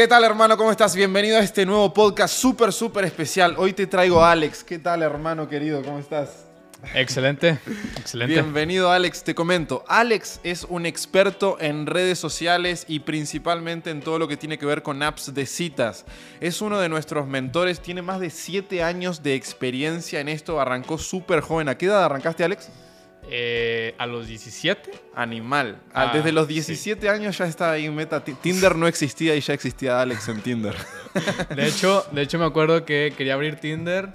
¿Qué tal hermano? ¿Cómo estás? Bienvenido a este nuevo podcast súper, súper especial. Hoy te traigo a Alex. ¿Qué tal hermano querido? ¿Cómo estás? Excelente, excelente. Bienvenido Alex, te comento. Alex es un experto en redes sociales y principalmente en todo lo que tiene que ver con apps de citas. Es uno de nuestros mentores, tiene más de 7 años de experiencia en esto, arrancó súper joven. ¿A qué edad arrancaste Alex? Eh, a los 17. Animal. Ah, Desde los 17 años ya está ahí meta. Tinder no existía y ya existía Alex en Tinder. De hecho, de hecho me acuerdo que quería abrir Tinder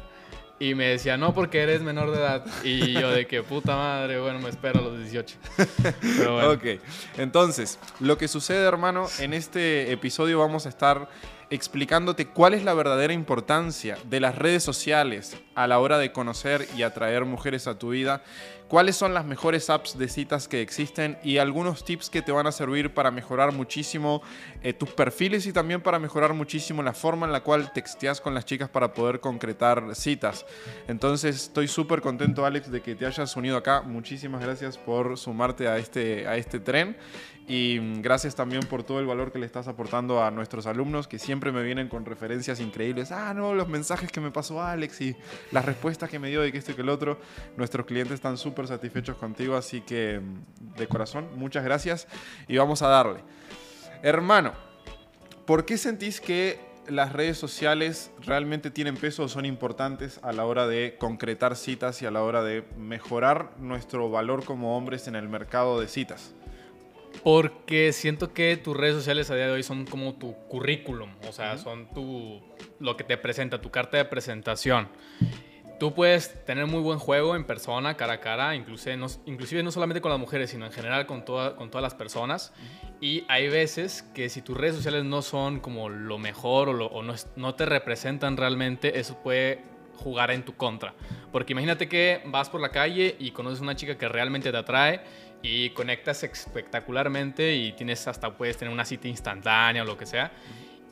y me decía, no, porque eres menor de edad. Y yo de que puta madre, bueno, me espero a los 18. Pero Ok, entonces, lo que sucede, hermano, en este episodio vamos a estar explicándote cuál es la verdadera importancia de las redes sociales a la hora de conocer y atraer mujeres a tu vida cuáles son las mejores apps de citas que existen y algunos tips que te van a servir para mejorar muchísimo eh, tus perfiles y también para mejorar muchísimo la forma en la cual texteas con las chicas para poder concretar citas. Entonces estoy súper contento Alex de que te hayas unido acá. Muchísimas gracias por sumarte a este, a este tren y mm, gracias también por todo el valor que le estás aportando a nuestros alumnos que siempre me vienen con referencias increíbles. Ah, no, los mensajes que me pasó Alex y las respuestas que me dio de que esto y que el otro. Nuestros clientes están súper satisfechos contigo, así que mm, de corazón, muchas gracias y vamos a darle. Hermano, ¿por qué sentís que las redes sociales realmente tienen peso o son importantes a la hora de concretar citas y a la hora de mejorar nuestro valor como hombres en el mercado de citas? Porque siento que tus redes sociales a día de hoy son como tu currículum, o sea, son tu, lo que te presenta, tu carta de presentación. Tú puedes tener muy buen juego en persona, cara a cara, inclusive no, inclusive no solamente con las mujeres, sino en general con, toda, con todas las personas. Y hay veces que si tus redes sociales no son como lo mejor o, o no, no te representan realmente, eso puede jugar en tu contra. Porque imagínate que vas por la calle y conoces una chica que realmente te atrae y conectas espectacularmente y tienes hasta puedes tener una cita instantánea o lo que sea.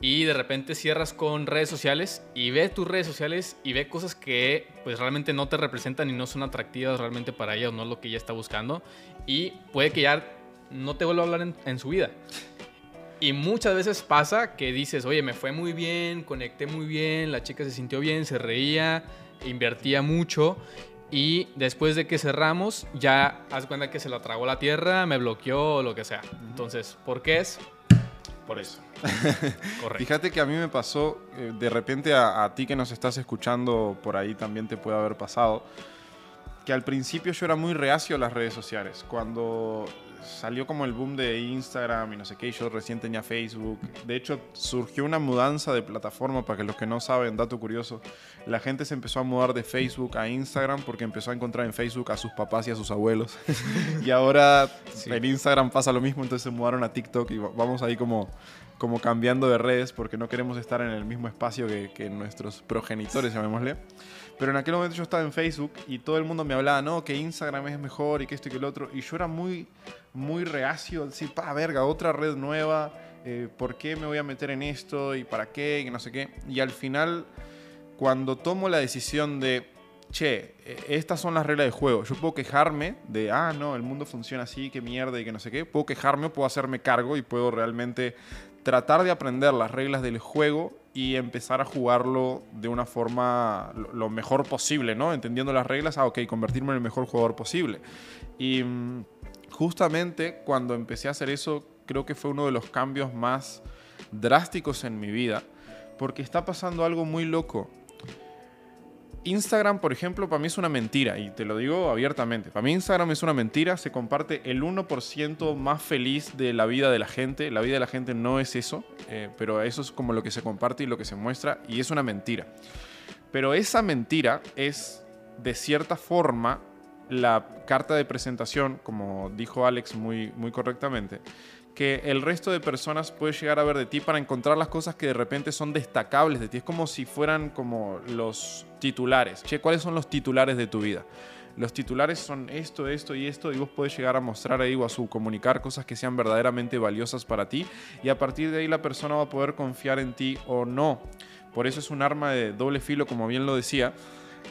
Y de repente cierras con redes sociales y ves tus redes sociales y ve cosas que pues realmente no te representan y no son atractivas realmente para ella o no es lo que ella está buscando. Y puede que ya no te vuelva a hablar en, en su vida. Y muchas veces pasa que dices, oye, me fue muy bien, conecté muy bien, la chica se sintió bien, se reía, invertía mucho y después de que cerramos, ya haz cuenta que se la tragó la tierra, me bloqueó o lo que sea. Entonces, ¿por qué es? Por eso. Correcto. Fíjate que a mí me pasó, eh, de repente a, a, ti que nos estás escuchando por ahí también te puede haber pasado, que al principio yo era muy reacio a las redes sociales. Cuando salió como el boom de Instagram y no sé qué, yo recién tenía Facebook. De hecho, surgió una mudanza de plataforma, para que los que no saben, dato curioso, la gente se empezó a mudar de Facebook a Instagram porque empezó a encontrar en Facebook a sus papás y a sus abuelos. y ahora en Instagram pasa lo mismo, entonces se mudaron a TikTok y vamos ahí como, como cambiando de redes porque no queremos estar en el mismo espacio que, que nuestros progenitores, llamémosle. Pero en aquel momento yo estaba en Facebook y todo el mundo me hablaba, no, que Instagram es mejor y que esto y que el otro. Y yo era muy, muy reacio, decir, pa, verga, otra red nueva, eh, ¿por qué me voy a meter en esto y para qué y no sé qué? Y al final, cuando tomo la decisión de, che, eh, estas son las reglas de juego, yo puedo quejarme de, ah, no, el mundo funciona así, qué mierda y que no sé qué, puedo quejarme puedo hacerme cargo y puedo realmente tratar de aprender las reglas del juego y empezar a jugarlo de una forma lo mejor posible, ¿no? Entendiendo las reglas, ah, ok, convertirme en el mejor jugador posible. Y mm, justamente cuando empecé a hacer eso, creo que fue uno de los cambios más drásticos en mi vida, porque está pasando algo muy loco. Instagram, por ejemplo, para mí es una mentira, y te lo digo abiertamente. Para mí Instagram es una mentira, se comparte el 1% más feliz de la vida de la gente. La vida de la gente no es eso, eh, pero eso es como lo que se comparte y lo que se muestra, y es una mentira. Pero esa mentira es, de cierta forma, la carta de presentación, como dijo Alex muy, muy correctamente, que el resto de personas puede llegar a ver de ti para encontrar las cosas que de repente son destacables de ti. Es como si fueran como los titulares. Che, ¿cuáles son los titulares de tu vida? Los titulares son esto, esto y esto y vos podés llegar a mostrar ahí o a su comunicar cosas que sean verdaderamente valiosas para ti y a partir de ahí la persona va a poder confiar en ti o no. Por eso es un arma de doble filo, como bien lo decía,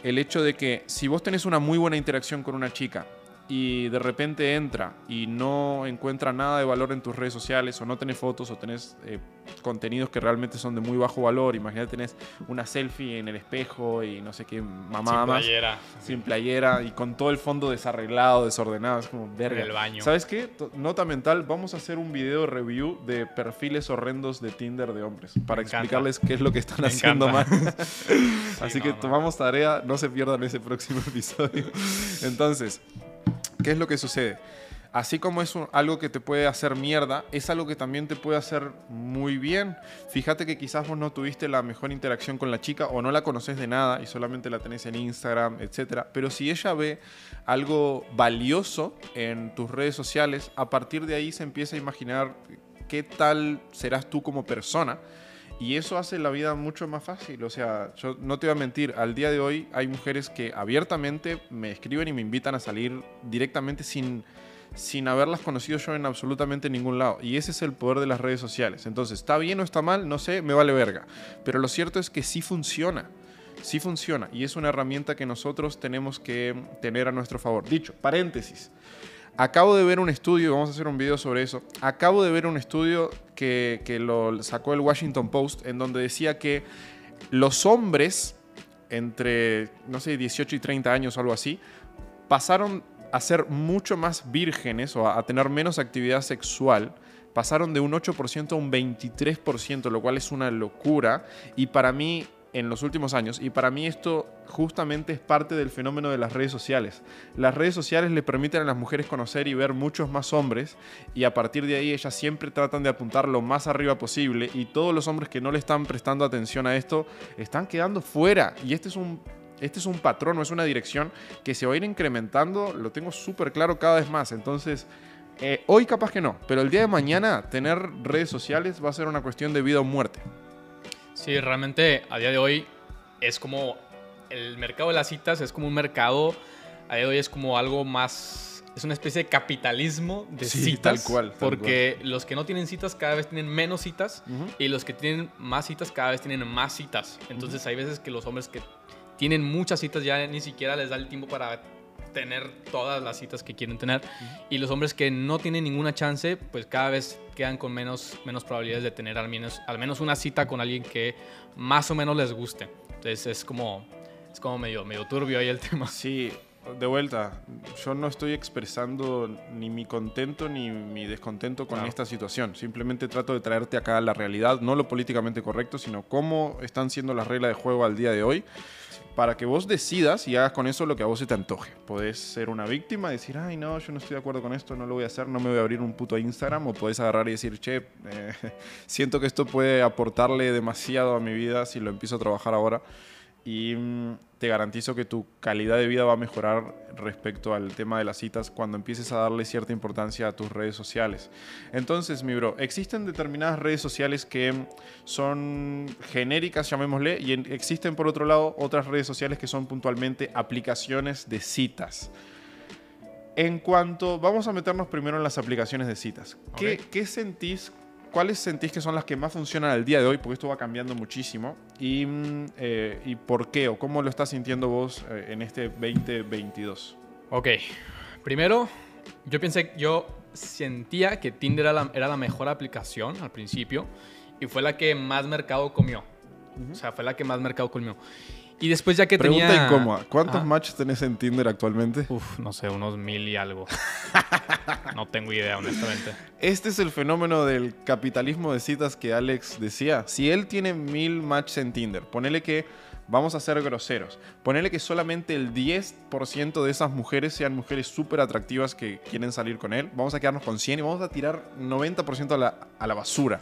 el hecho de que si vos tenés una muy buena interacción con una chica y de repente entra y no encuentra nada de valor en tus redes sociales o no tenés fotos o tenés eh, contenidos que realmente son de muy bajo valor, imagínate tenés una selfie en el espejo y no sé qué mamá Sin playera. sin playera y con todo el fondo desarreglado, desordenado, es como verga. En el baño. ¿Sabes qué? Nota mental, vamos a hacer un video review de perfiles horrendos de Tinder de hombres para Me encanta. explicarles qué es lo que están Me haciendo mal. encanta. Así no, que no. tomamos tarea, no se pierdan ese próximo episodio. Entonces, ¿qué es lo que sucede? Así como es algo que te puede hacer mierda, es algo que también te puede hacer muy bien. Fíjate que quizás vos no tuviste la mejor interacción con la chica o no la conoces de nada y solamente la tenés en Instagram, etc. Pero si ella ve algo valioso en tus redes sociales, a partir de ahí se empieza a imaginar qué tal serás tú como persona. Y eso hace la vida mucho más fácil. O sea, yo no te voy a mentir, al día de hoy hay mujeres que abiertamente me escriben y me invitan a salir directamente sin, sin haberlas conocido yo en absolutamente ningún lado. Y ese es el poder de las redes sociales. Entonces, ¿está bien o está mal? No sé, me vale verga. Pero lo cierto es que sí funciona. Sí funciona. Y es una herramienta que nosotros tenemos que tener a nuestro favor. Dicho, paréntesis. Acabo de ver un estudio, vamos a hacer un video sobre eso. Acabo de ver un estudio que, que lo sacó el Washington Post, en donde decía que los hombres entre, no sé, 18 y 30 años o algo así, pasaron a ser mucho más vírgenes o a tener menos actividad sexual. Pasaron de un 8% a un 23%, lo cual es una locura. Y para mí, en los últimos años, y para mí esto justamente es parte del fenómeno de las redes sociales. Las redes sociales le permiten a las mujeres conocer y ver muchos más hombres, y a partir de ahí ellas siempre tratan de apuntar lo más arriba posible, y todos los hombres que no le están prestando atención a esto están quedando fuera. Y este es un este es un patrón, no es una dirección que se va a ir incrementando, lo tengo súper claro cada vez más. Entonces, eh, hoy capaz que no, pero el día de mañana tener redes sociales va a ser una cuestión de vida o muerte. Sí, realmente a día de hoy es como el mercado de las citas es como un mercado, a día de hoy es como algo más, es una especie de capitalismo de Sí, citas. tal cual, tal porque los que no tienen citas cada vez tienen menos citas y los que tienen más citas cada vez tienen más citas. Entonces hay veces que los hombres que tienen muchas citas ya ni siquiera les da el tiempo para tener todas las citas que quieren tener. Y los hombres que no tienen ninguna chance, pues cada vez quedan con menos, menos probabilidades de tener al menos, al menos una cita con alguien que más o menos les guste. Entonces es como, es como medio, medio turbio ahí el tema. Sí, de vuelta, yo no estoy expresando ni mi contento ni mi descontento con Claro. esta situación. Simplemente trato de traerte acá la realidad, no lo políticamente correcto, sino cómo están siendo las reglas de juego al día de hoy. Para que vos decidas y hagas con eso lo que a vos se te antoje. Podés ser una víctima decir, ay, no, yo no estoy de acuerdo con esto, no lo voy a hacer, no me voy a abrir un puto Instagram. O podés agarrar y decir, che, eh, siento que esto puede aportarle demasiado a mi vida si lo empiezo a trabajar ahora y mm, te garantizo que tu calidad de vida va a mejorar respecto al tema de las citas cuando empieces a darle cierta importancia a tus redes sociales. Entonces, mi bro, existen determinadas redes sociales que son genéricas, llamémosle, y en- existen por otro lado otras redes sociales que son puntualmente aplicaciones de citas. En cuanto, vamos a meternos primero en las aplicaciones de citas. ¿Qué, qué sentís? ¿Cuáles sentís que son las que más funcionan al día de hoy? Porque esto va cambiando muchísimo. ¿Y, mm, eh, ¿y por qué? ¿O cómo lo estás sintiendo vos eh, en este 2022? Ok, primero, yo pensé, yo sentía que Tinder era la, era la mejor aplicación al principio y fue la que más mercado comió. O sea, fue la que más mercado comió. Y después ya que Pregunta tenía... incómoda. ¿Cuántos matches tenés en Tinder actualmente? Uf, no sé, unos mil y algo. no tengo idea, honestamente. Este es el fenómeno del capitalismo de citas que Alex decía. Si él tiene mil matches en Tinder, ponele que vamos a ser groseros. Ponele que solamente el 10% de esas mujeres sean mujeres súper atractivas que quieren salir con él. Vamos a quedarnos con 100 y vamos a tirar 90% a la, a la basura.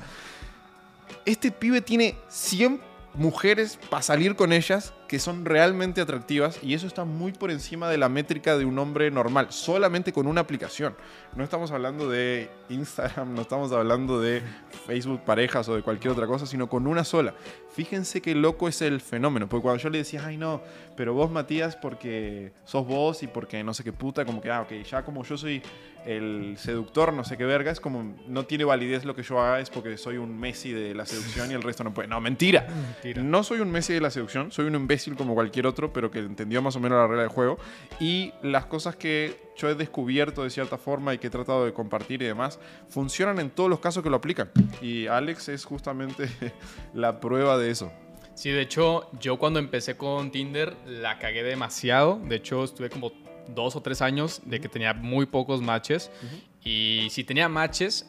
Este pibe tiene 100 mujeres para salir con ellas que son realmente atractivas y eso está muy por encima de la métrica de un hombre normal, solamente con una aplicación. No estamos hablando de Instagram, no estamos hablando de Facebook parejas o de cualquier otra cosa, sino con una sola. Fíjense qué loco es el fenómeno, porque cuando yo le decía, ay no, pero vos Matías porque sos vos y porque no sé qué puta, como que, ah, ok, ya como yo soy el seductor, no sé qué verga, es como no tiene validez lo que yo haga, es porque soy un Messi de la seducción y el resto no puede. No, mentira. Mentira. No soy un Messi de la seducción, soy un imbécil imbécil como cualquier otro, pero que entendió más o menos la regla del juego. Y las cosas que yo he descubierto de cierta forma y que he tratado de compartir y demás, funcionan en todos los casos que lo aplican. Y Alex es justamente la prueba de eso. Sí, de hecho, yo cuando empecé con Tinder la cagué demasiado. De hecho, estuve como dos o tres años de que tenía muy pocos matches. Y si tenía matches,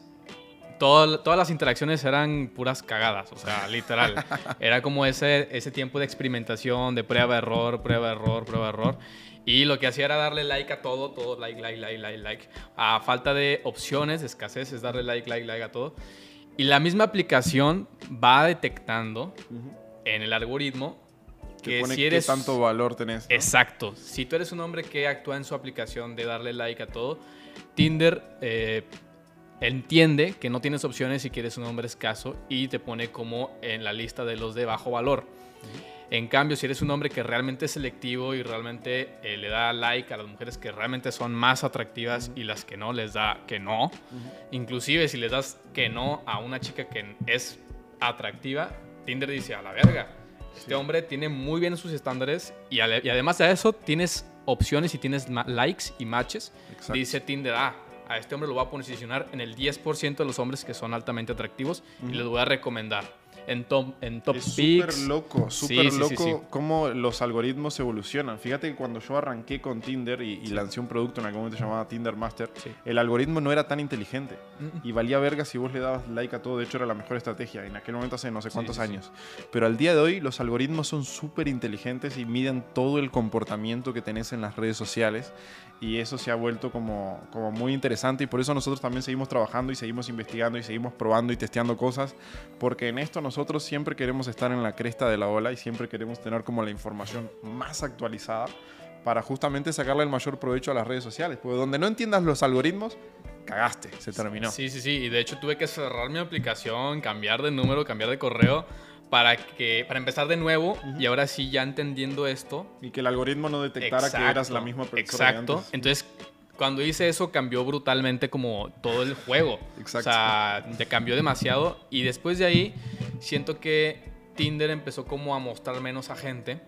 todas las interacciones eran puras cagadas, o sea, literal. Era como ese, ese tiempo de experimentación, de prueba, error, prueba, error, prueba, error. Y lo que hacía era darle like a todo, todo, like, like, like, like, like. A falta de opciones, de escasez, es darle like, like, like a todo. Y la misma aplicación va detectando en el algoritmo que si eres... Qué tanto valor tenés. Exacto. Si tú eres un hombre que actúa en su aplicación de darle like a todo, Tinder eh, entiende que no tienes opciones si quieres un hombre escaso y te pone como en la lista de los de bajo valor. En cambio, si eres un hombre que realmente es selectivo y realmente eh, le da like a las mujeres que realmente son más atractivas y las que no les da que no, inclusive si les das que no a una chica que es atractiva, Tinder dice a la verga. Este hombre tiene muy bien sus estándares y, además de eso tienes opciones y tienes likes y matches. Dice Tinder, ah, a este hombre lo voy a posicionar en el 10% de los hombres que son altamente atractivos y les voy a recomendar en top, en top es súper loco, súper loco cómo los algoritmos evolucionan. Fíjate que cuando yo arranqué con Tinder y, lancé un producto en algún momento llamado Tinder Master, el algoritmo no era tan inteligente y valía verga si vos le dabas like a todo. De hecho, era la mejor estrategia. En aquel momento hace no sé cuántos años. Pero al día de hoy, los algoritmos son súper inteligentes y miden todo el comportamiento que tenés en las redes sociales. Y eso se ha vuelto como, como muy interesante. Y por eso nosotros también seguimos trabajando y seguimos investigando y seguimos probando y testeando cosas. Porque en esto nosotros siempre queremos estar en la cresta de la ola y siempre queremos tener como la información más actualizada para justamente sacarle el mayor provecho a las redes sociales, porque donde no entiendas los algoritmos, cagaste, se terminó. Sí, sí, sí, y de hecho tuve que cerrar mi aplicación, cambiar de número, cambiar de correo para, que, para empezar de nuevo y ahora sí ya entendiendo esto. Y que el algoritmo no detectara que eras la misma persona. Exacto. Entonces, cuando hice eso cambió brutalmente como todo el juego. Exacto. O sea, te cambió demasiado y después de ahí siento que Tinder empezó como a mostrar menos a gente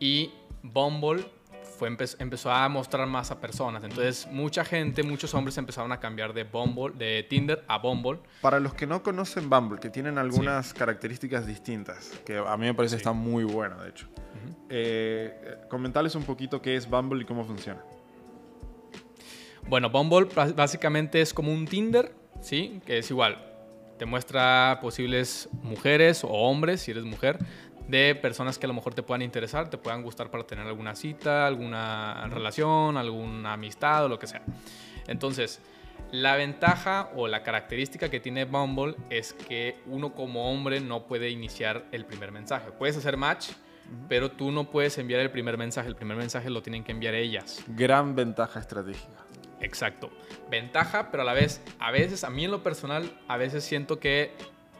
y Bumble fue, empezó a mostrar más a personas. Entonces, mucha gente, muchos hombres empezaron a cambiar de Bumble, de Tinder a Bumble. Para los que no conocen Bumble, que tienen algunas características distintas, que a mí me parece que está muy buena, de hecho. Eh, comentarles un poquito qué es Bumble y cómo funciona. Bueno, Bumble básicamente es como un Tinder, ¿sí? Que es igual. Te muestra posibles mujeres o hombres, si eres mujer, de personas que a lo mejor te puedan interesar, te puedan gustar para tener alguna cita, alguna relación, alguna amistad o lo que sea. Entonces, la ventaja o la característica que tiene Bumble es que uno como hombre no puede iniciar el primer mensaje. Puedes hacer match, pero tú no puedes enviar el primer mensaje. El primer mensaje lo tienen que enviar ellas. Gran ventaja estratégica. Exacto. Ventaja, pero a la vez, a veces, a mí en lo personal, a veces siento que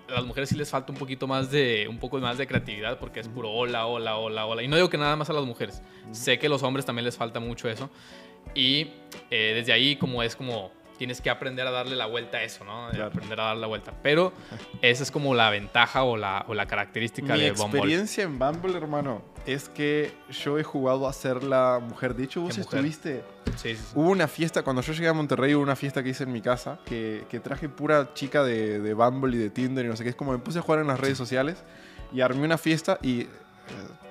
a las mujeres sí les falta un poquito más de, un poco más de creatividad porque es puro hola, hola, hola, hola. Y no digo que nada más a las mujeres. Sé que a los hombres también les falta mucho eso. Y eh, desde ahí como es como tienes que aprender a darle la vuelta a eso, ¿no? Aprender a darle la vuelta. Pero esa es como la ventaja o la, o la característica de Bumble. Mi experiencia en Bumble, hermano, es que yo he jugado a ser la mujer. De hecho, vos estuviste... Sí, sí, sí. Hubo una fiesta, cuando yo llegué a Monterrey, hubo una fiesta que hice en mi casa, que, que traje pura chica de, de, Bumble y de Tinder y no sé qué. Es como me puse a jugar en las redes sociales y armé una fiesta y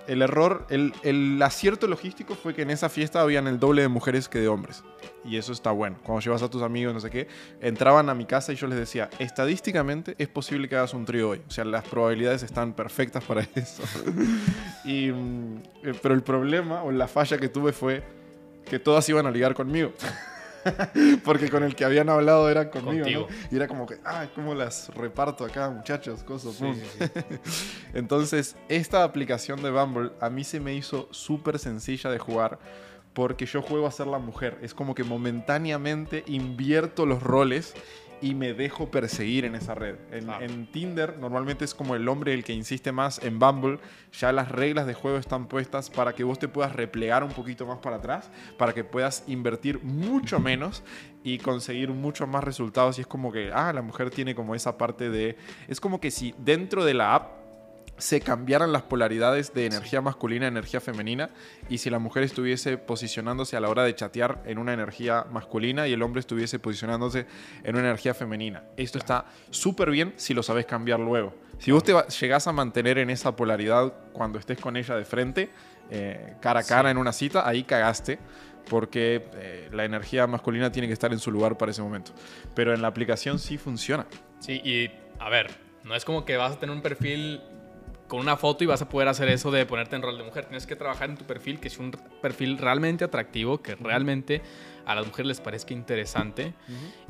el error, el, el, acierto logístico fue que en esa fiesta habían el doble de mujeres que de hombres. Y eso está bueno. Cuando llevas a tus amigos, no sé qué, entraban a mi casa y yo les decía, estadísticamente es posible que hagas un trío hoy. O sea, las probabilidades están perfectas para eso. y, mm, eh, pero el problema o la falla que tuve fue que todas iban a ligar conmigo. Porque con el que habían hablado era conmigo, Y era como que, ah, ¿cómo las reparto acá, muchachos? Cosas, Entonces, esta aplicación de Bumble a mí se me hizo súper sencilla de jugar porque yo juego a ser la mujer. Es como que momentáneamente invierto los roles y me dejo perseguir en esa red. En, Tinder normalmente es como el hombre el que insiste más. En Bumble ya las reglas de juego están puestas para que vos te puedas replegar un poquito más para atrás, para que puedas invertir mucho menos y conseguir mucho más resultados. Y es como que, ah, la mujer tiene como esa parte de... Es como que si dentro de la app se cambiaran las polaridades de energía masculina a energía femenina y si la mujer estuviese posicionándose a la hora de chatear en una energía masculina y el hombre estuviese posicionándose en una energía femenina. Esto está súper bien si lo sabes cambiar luego. Si vos te llegás a mantener en esa polaridad cuando estés con ella de frente, eh, cara a cara en una cita, ahí cagaste porque eh, la energía masculina tiene que estar en su lugar para ese momento. Pero en la aplicación sí funciona. Sí, y a ver, no es como que vas a tener un perfil con una foto y vas a poder hacer eso de ponerte en rol de mujer. Tienes que trabajar en tu perfil, que es un perfil realmente atractivo, que realmente a las mujeres les parezca interesante.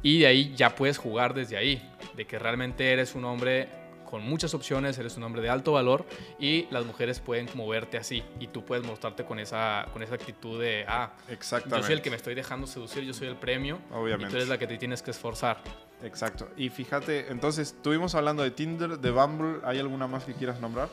Y de ahí ya puedes jugar desde ahí, de que realmente eres un hombre con muchas opciones, eres un hombre de alto valor y las mujeres pueden como verte así y tú puedes mostrarte con esa, con esa actitud de, ah, Exactamente. yo soy el que me estoy dejando seducir, yo soy el premio Obviamente. y tú eres la que te tienes que esforzar. Exacto. Y fíjate, entonces estuvimos hablando de Tinder, de Bumble. ¿Hay alguna más que quieras nombrar?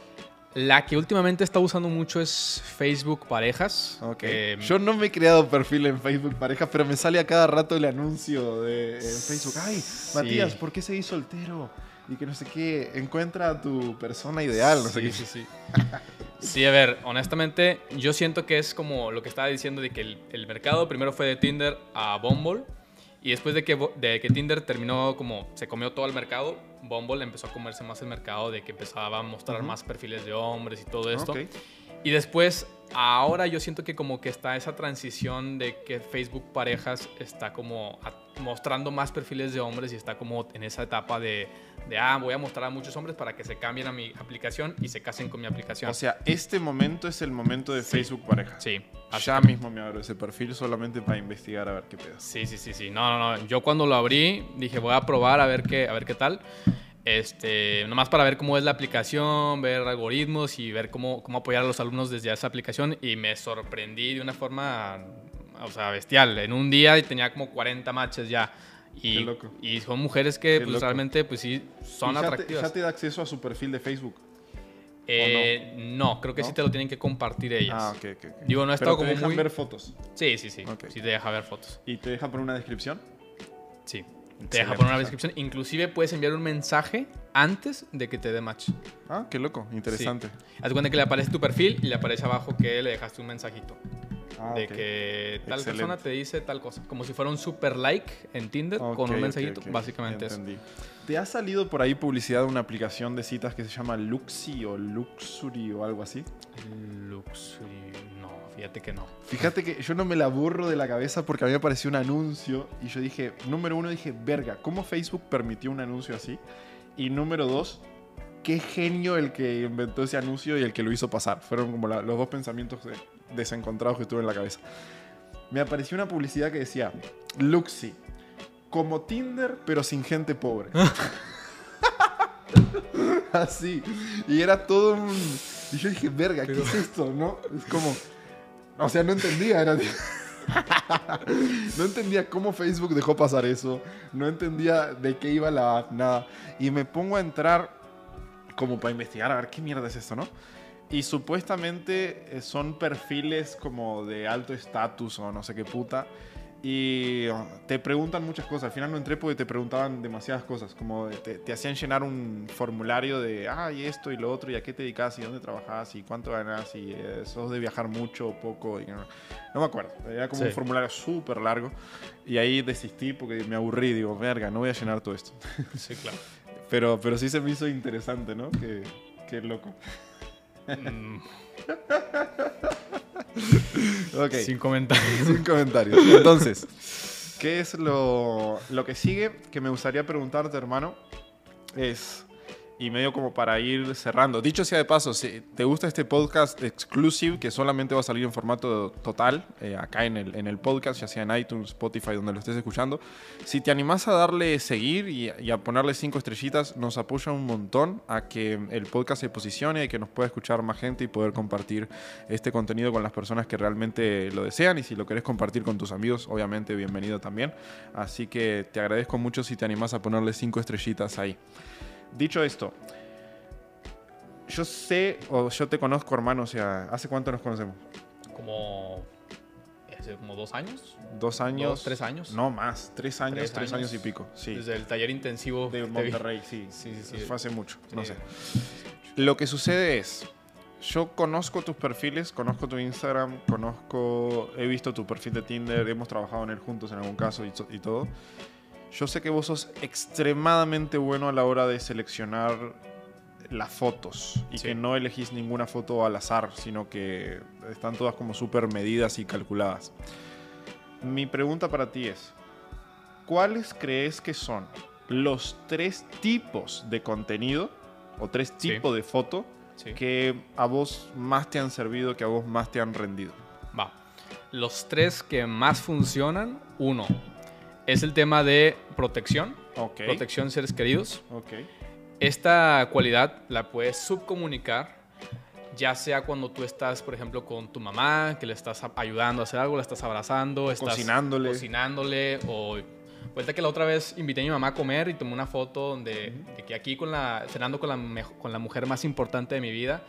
La que últimamente está usando mucho es Facebook Parejas. Ok. Eh, Yo no me he creado perfil en Facebook pareja, pero me sale a cada rato el anuncio de en Facebook. Ay, Matías, ¿por qué seguís soltero? Y que no sé qué, encuentra a tu persona ideal, no sé sí, qué. sí, sí. Sí, a ver, honestamente, yo siento que es como lo que estaba diciendo de que el, el mercado primero fue de Tinder a Bumble y después de que, de que Tinder terminó como se comió todo el mercado, Bumble empezó a comerse más el mercado de que empezaba a mostrar más perfiles de hombres y todo esto. Y después, ahora yo siento que como que está esa transición de que Facebook Parejas está como mostrando más perfiles de hombres y está como en esa etapa de, de, ah, voy a mostrar a muchos hombres para que se cambien a mi aplicación y se casen con mi aplicación. O sea, este momento es el momento de Facebook pareja. sí. Ya mismo me abro ese perfil solamente para investigar a ver qué pedo. Sí, sí, sí, sí. No, no, no. Yo cuando lo abrí dije, voy a probar a ver qué, a ver qué tal. Este, nomás para ver cómo es la aplicación, ver algoritmos y ver cómo, cómo apoyar a los alumnos desde esa aplicación. Y me sorprendí de una forma, o sea, bestial. En un día tenía como 40 matches ya. Y, Qué loco. y son mujeres que Qué pues, loco. realmente pues sí son ¿Y ya te- atractivas. ya te da acceso a su perfil de Facebook? Eh, no? creo que ¿No? sí te lo tienen que compartir ellas. Ah, ok, ok. Digo, no he estado te como dejan muy... ver fotos. Sí, sí, sí. Ok. Sí te deja ver fotos. ¿Y te deja poner una descripción? Sí. Te deja poner una descripción. Inclusive puedes enviar un mensaje antes de que te dé match. Ah, qué loco, interesante. Haz cuenta que le aparece tu perfil y le aparece abajo que le dejaste un mensajito. Ah, de que tal Excelente. persona te dice tal cosa. Como si fuera un super like en Tinder con un mensajito. Básicamente eso. ¿Te ha salido por ahí publicidad de una aplicación de citas que se llama Luxi o Luxury o algo así? Luxury. Fíjate que no. Fíjate que yo no me la burro de la cabeza porque a mí me apareció un anuncio y yo dije, número uno, dije, verga, ¿cómo Facebook permitió un anuncio así? Y número dos, qué genio el que inventó ese anuncio y el que lo hizo pasar. Fueron como la- los dos pensamientos de- desencontrados que tuve en la cabeza. Me apareció una publicidad que decía, Luxi, como Tinder, pero sin gente pobre. Así. Y era todo un... Y yo dije, verga, ¿qué es esto? ¿No? Es como... O sea, no entendía. Era... no entendía cómo Facebook dejó pasar eso. No entendía de qué iba la app, nada. Y me pongo a entrar como para investigar a ver qué mierda es esto, ¿no? Y supuestamente eh, son perfiles como de alto estatus o no sé qué puta. Y oh, te preguntan muchas cosas. Al final no entré porque te preguntaban demasiadas cosas. Como te, te hacían llenar un formulario de, ah, y esto y lo otro, y a qué te dedicas, y dónde trabajas, y cuánto ganas, y eh, sos de viajar mucho o poco. y no, no me acuerdo. Era como Sí. un formulario súper largo. Y ahí desistí porque me aburrí. Digo, verga, no voy a llenar todo esto. Sí, claro. Pero, pero sí se me hizo interesante, ¿no? Que, que loco. Mm, Ok. Sin comentarios. Sin comentarios. Entonces, ¿qué es lo, lo que sigue? Que me gustaría preguntarte, hermano, es, y medio como para ir cerrando. Dicho sea de paso, si te gusta este podcast exclusive, que solamente va a salir en formato total, eh, acá en el, en el podcast, ya sea en iTunes, Spotify, donde lo estés escuchando, si te animás a darle seguir y, y a ponerle cinco estrellitas, nos apoya un montón a que el podcast se posicione y que nos pueda escuchar más gente y poder compartir este contenido con las personas que realmente lo desean y si lo querés compartir con tus amigos, obviamente bienvenido también. Así que te agradezco mucho si te animás a ponerle cinco estrellitas ahí. Dicho esto, yo sé o yo te conozco, hermano, o sea, ¿hace cuánto nos conocemos? Como. Hace como dos años. ¿Dos años? Dos, tres años. No, más. Tres años, tres, Tres años. años. y pico. Sí. Desde el taller intensivo. de. Monterrey, sí. Sí, sí, sí. Fue hace mucho, no sé. Lo que sucede es, yo conozco tus perfiles, conozco tu Instagram, conozco, he visto tu perfil de Tinder, hemos trabajado en él juntos en algún caso y, y todo. Yo sé que vos sos extremadamente bueno a la hora de seleccionar las fotos y que no elegís ninguna foto al azar, sino que están todas como súper medidas y calculadas. Mi pregunta para ti es, ¿cuáles crees que son los tres tipos de contenido o tres tipos de foto que a vos más te han servido, que a vos más te han rendido? Va. Los tres que más funcionan, uno, es el tema de protección. Protección seres queridos. Okay. Esta cualidad la puedes subcomunicar, ya sea cuando tú estás, por ejemplo, con tu mamá, que le estás ayudando a hacer algo, la estás abrazando, estás cocinándole. cocinándole o Cuenta que la otra vez invité a mi mamá a comer y tomé una foto donde de que aquí con la, cenando con la, con la mujer más importante de mi vida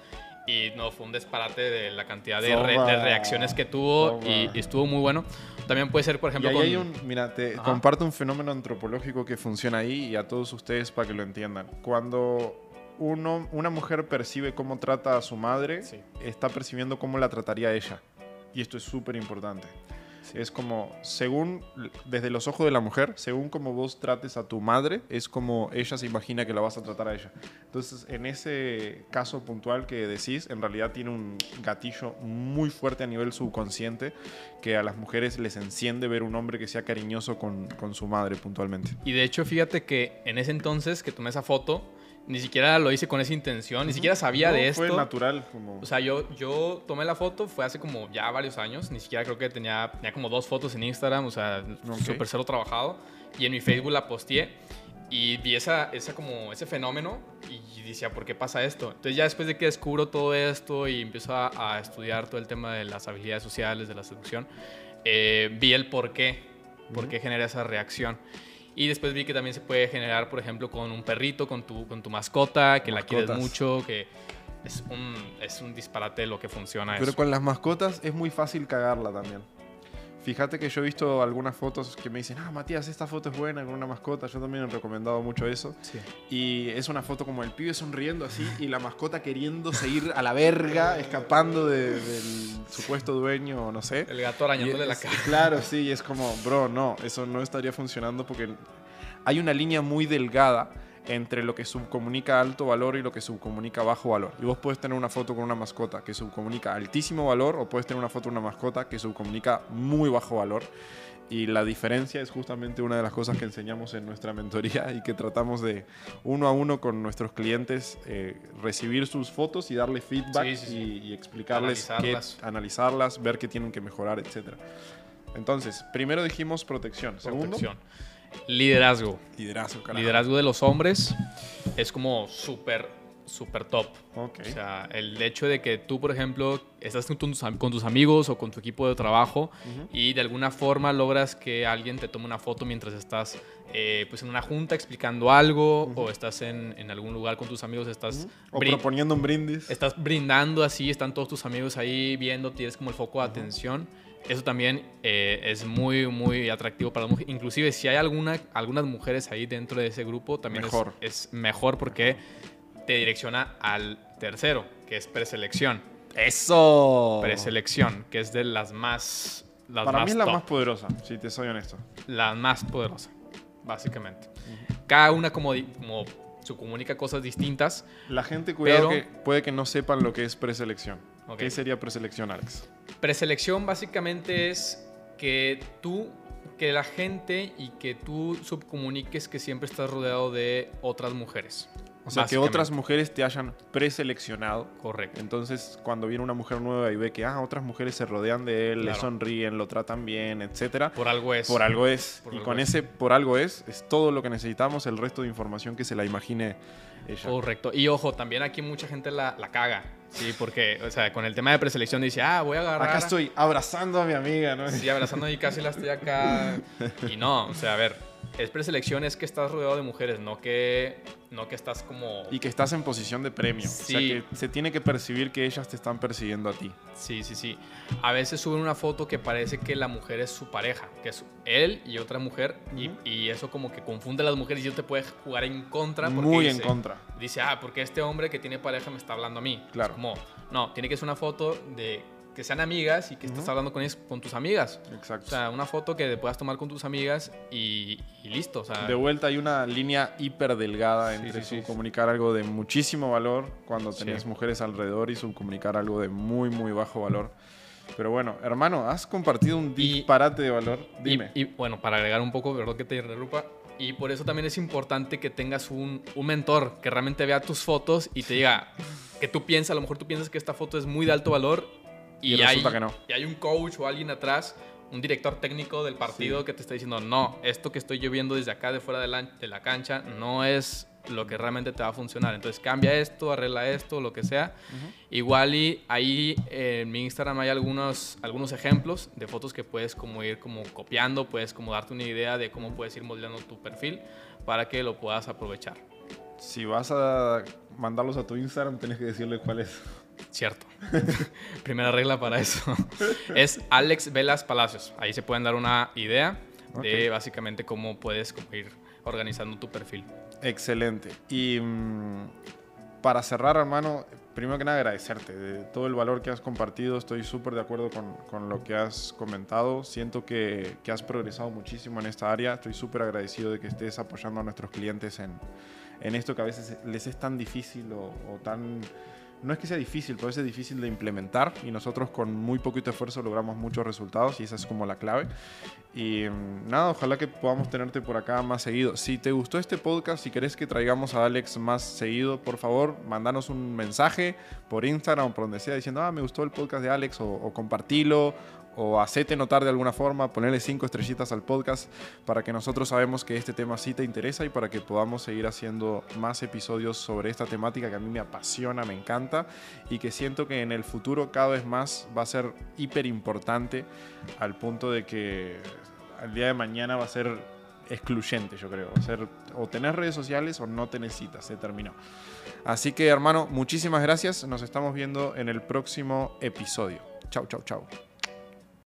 y no, fue un disparate de la cantidad de, reacciones que tuvo y, estuvo muy bueno. También puede ser, por ejemplo, y hay un, mira, te comparto un fenómeno antropológico que funciona ahí y a todos ustedes para que lo entiendan. Cuando uno, una mujer percibe cómo trata a su madre, está percibiendo cómo la trataría ella. Y esto es súper importante. Es como, según, desde los ojos de la mujer, según como vos trates a tu madre, es como ella se imagina que la vas a tratar a ella. Entonces, en ese caso puntual que decís, en realidad tiene un gatillo muy fuerte a nivel subconsciente que a las mujeres les enciende ver un hombre que sea cariñoso con, con su madre puntualmente. Y de hecho, fíjate que en ese entonces que tomé esa foto, ni siquiera lo hice con esa intención, ni siquiera sabía de esto. Fue natural. Como... O sea, yo, yo tomé la foto, fue hace como ya varios años, ni siquiera creo que tenía, tenía como dos fotos en Instagram, o sea, súper cero trabajado. Y en mi Facebook la posteé y vi esa, esa como ese fenómeno y decía, ¿por qué pasa esto? Entonces ya después de que descubro todo esto y empiezo a, estudiar todo el tema de las habilidades sociales, de la seducción, eh, vi el por qué, por qué genera esa reacción. Y después vi que también se puede generar, por ejemplo, con un perrito, con tu, con tu mascota, que la quieres mucho, que es un, es un disparate lo que funciona. Pero con las mascotas es muy fácil cagarla también. Fíjate que yo he visto algunas fotos que me dicen, ah, Matías, esta foto es buena con una mascota. Yo también he recomendado mucho eso. Y es una foto como el pibe sonriendo así y la mascota queriendo seguir a la verga, escapando del supuesto dueño o no sé. El gato arañándole la cara. Claro, sí, y es como, bro, no, eso no estaría funcionando porque hay una línea muy delgada entre lo que subcomunica alto valor y lo que subcomunica bajo valor. Y vos puedes tener una foto con una mascota que subcomunica altísimo valor o puedes tener una foto con una mascota que subcomunica muy bajo valor. Y la diferencia es justamente una de las cosas que enseñamos en nuestra mentoría y que tratamos de uno a uno con nuestros clientes eh, recibir sus fotos y darle feedback Y, explicarles, analizarlas. analizarlas, ver qué tienen que mejorar, etc. Entonces, primero dijimos protección. Segundo, protección. Liderazgo. Liderazgo, carajo. Liderazgo de los hombres es como súper, súper top. O sea, el hecho de que tú, por ejemplo, estás con tus, amigos o con tu equipo de trabajo y de alguna forma logras que alguien te tome una foto mientras estás eh, pues en una junta explicando algo o estás en, en, algún lugar con tus amigos, estás... O proponiendo un brindis. Estás brindando así, están todos tus amigos ahí viendo, tienes como el foco de atención eso también eh, es muy, muy atractivo para las mujeres. Inclusive si hay alguna, algunas mujeres ahí dentro de ese grupo, también Es, mejor porque te direcciona al tercero, que es preselección. ¡Eso! Preselección, que es de las más... Las para mí es la más poderosa, si te soy honesto. La más poderosa, básicamente. Cada una como, como se comunica cosas distintas. La gente, cuidado, que puede que no sepan lo que es preselección. ¿Qué sería preselección, Alex? Preselección básicamente es que tú, que la gente y que tú subcomuniques que siempre estás rodeado de otras mujeres. O sea, que otras mujeres te hayan preseleccionado. Correcto. Entonces, cuando viene una mujer nueva y ve que ah, otras mujeres se rodean de él, le sonríen, lo tratan bien, etcétera. Por algo es. Por algo es. y con ese por algo es, es todo lo que necesitamos, el resto de información que se la imagine ella. Correcto. Y ojo, también aquí mucha gente la, la caga. Sí, porque, o sea, con el tema de preselección dice, ah, voy a agarrar. Acá estoy abrazando a mi amiga, ¿no? Sí, abrazando y casi la estoy acá. Y no, o sea, a ver, es preselección, es que estás rodeado de mujeres, no que, no que estás como... Y que estás en posición de premio. O sea, que se tiene que percibir que ellas te están persiguiendo a ti. Sí, sí, sí. A veces suben una foto que parece que la mujer es su pareja, que es él y otra mujer, y, y, eso como que confunde a las mujeres y yo te puede jugar en contra. Muy en contra. Dice, ah, porque este hombre que tiene pareja me está hablando a mí. Claro. como, no, tiene que ser una foto de que sean amigas y que estés hablando con, ellas, con tus amigas. Exacto. O sea, una foto que puedas tomar con tus amigas y, listo. O sea, de vuelta hay una línea hiper delgada entre sí, comunicar algo de muchísimo valor cuando tenés mujeres alrededor y subcomunicar algo de muy, muy bajo valor. Pero bueno, hermano, has compartido un disparate de valor. Dime. Y, bueno, para agregar un poco, perdón que te interrumpa, y por eso también es importante que tengas un, un, mentor que realmente vea tus fotos y te diga que tú piensas, a lo mejor tú piensas que esta foto es muy de alto valor y, resulta hay, que no. Y hay un coach o alguien atrás, un director técnico del partido que te está diciendo, no, esto que estoy yo viendo desde acá, de fuera de la, de la cancha, no es lo que realmente te va a funcionar. Entonces cambia esto, arregla esto, lo que sea. Igual y ahí en mi Instagram hay algunos, algunos ejemplos de fotos que puedes como ir como copiando, puedes como darte una idea de cómo puedes ir moldeando tu perfil para que lo puedas aprovechar. Si vas a mandarlos a tu Instagram, tienes que decirle cuál es. Cierto. Primera regla para eso. es Alex Velas Palacios. Ahí se pueden dar una idea de básicamente cómo puedes ir organizando tu perfil. Excelente. Y mm, para cerrar, hermano, primero que nada agradecerte de todo el valor que has compartido. Estoy súper de acuerdo con, con, lo que has comentado. Siento que, que, has progresado muchísimo en esta área. Estoy súper agradecido de que estés apoyando a nuestros clientes en, en esto que a veces les es tan difícil o, o tan no es que sea difícil, pero es difícil de implementar y nosotros con muy poquito esfuerzo logramos muchos resultados y esa es como la clave. Y mm, nada, ojalá que podamos tenerte por acá más seguido. Si te gustó este podcast, si querés que traigamos a Alex más seguido, por favor, mandanos un mensaje por Instagram o por donde sea diciendo, ah, me gustó el podcast de Alex o, o compartilo o hacete notar de alguna forma, ponerle cinco estrellitas al podcast para que nosotros sabemos que este tema sí te interesa y para que podamos seguir haciendo más episodios sobre esta temática que a mí me apasiona, me encanta y que siento que en el futuro cada vez más va a ser hiper importante al punto de que al día de mañana va a ser excluyente, yo creo. A ser o tener redes sociales o no te necesitas, se terminó. Así que hermano, muchísimas gracias. Nos estamos viendo en el próximo episodio. Chau, chau, chau.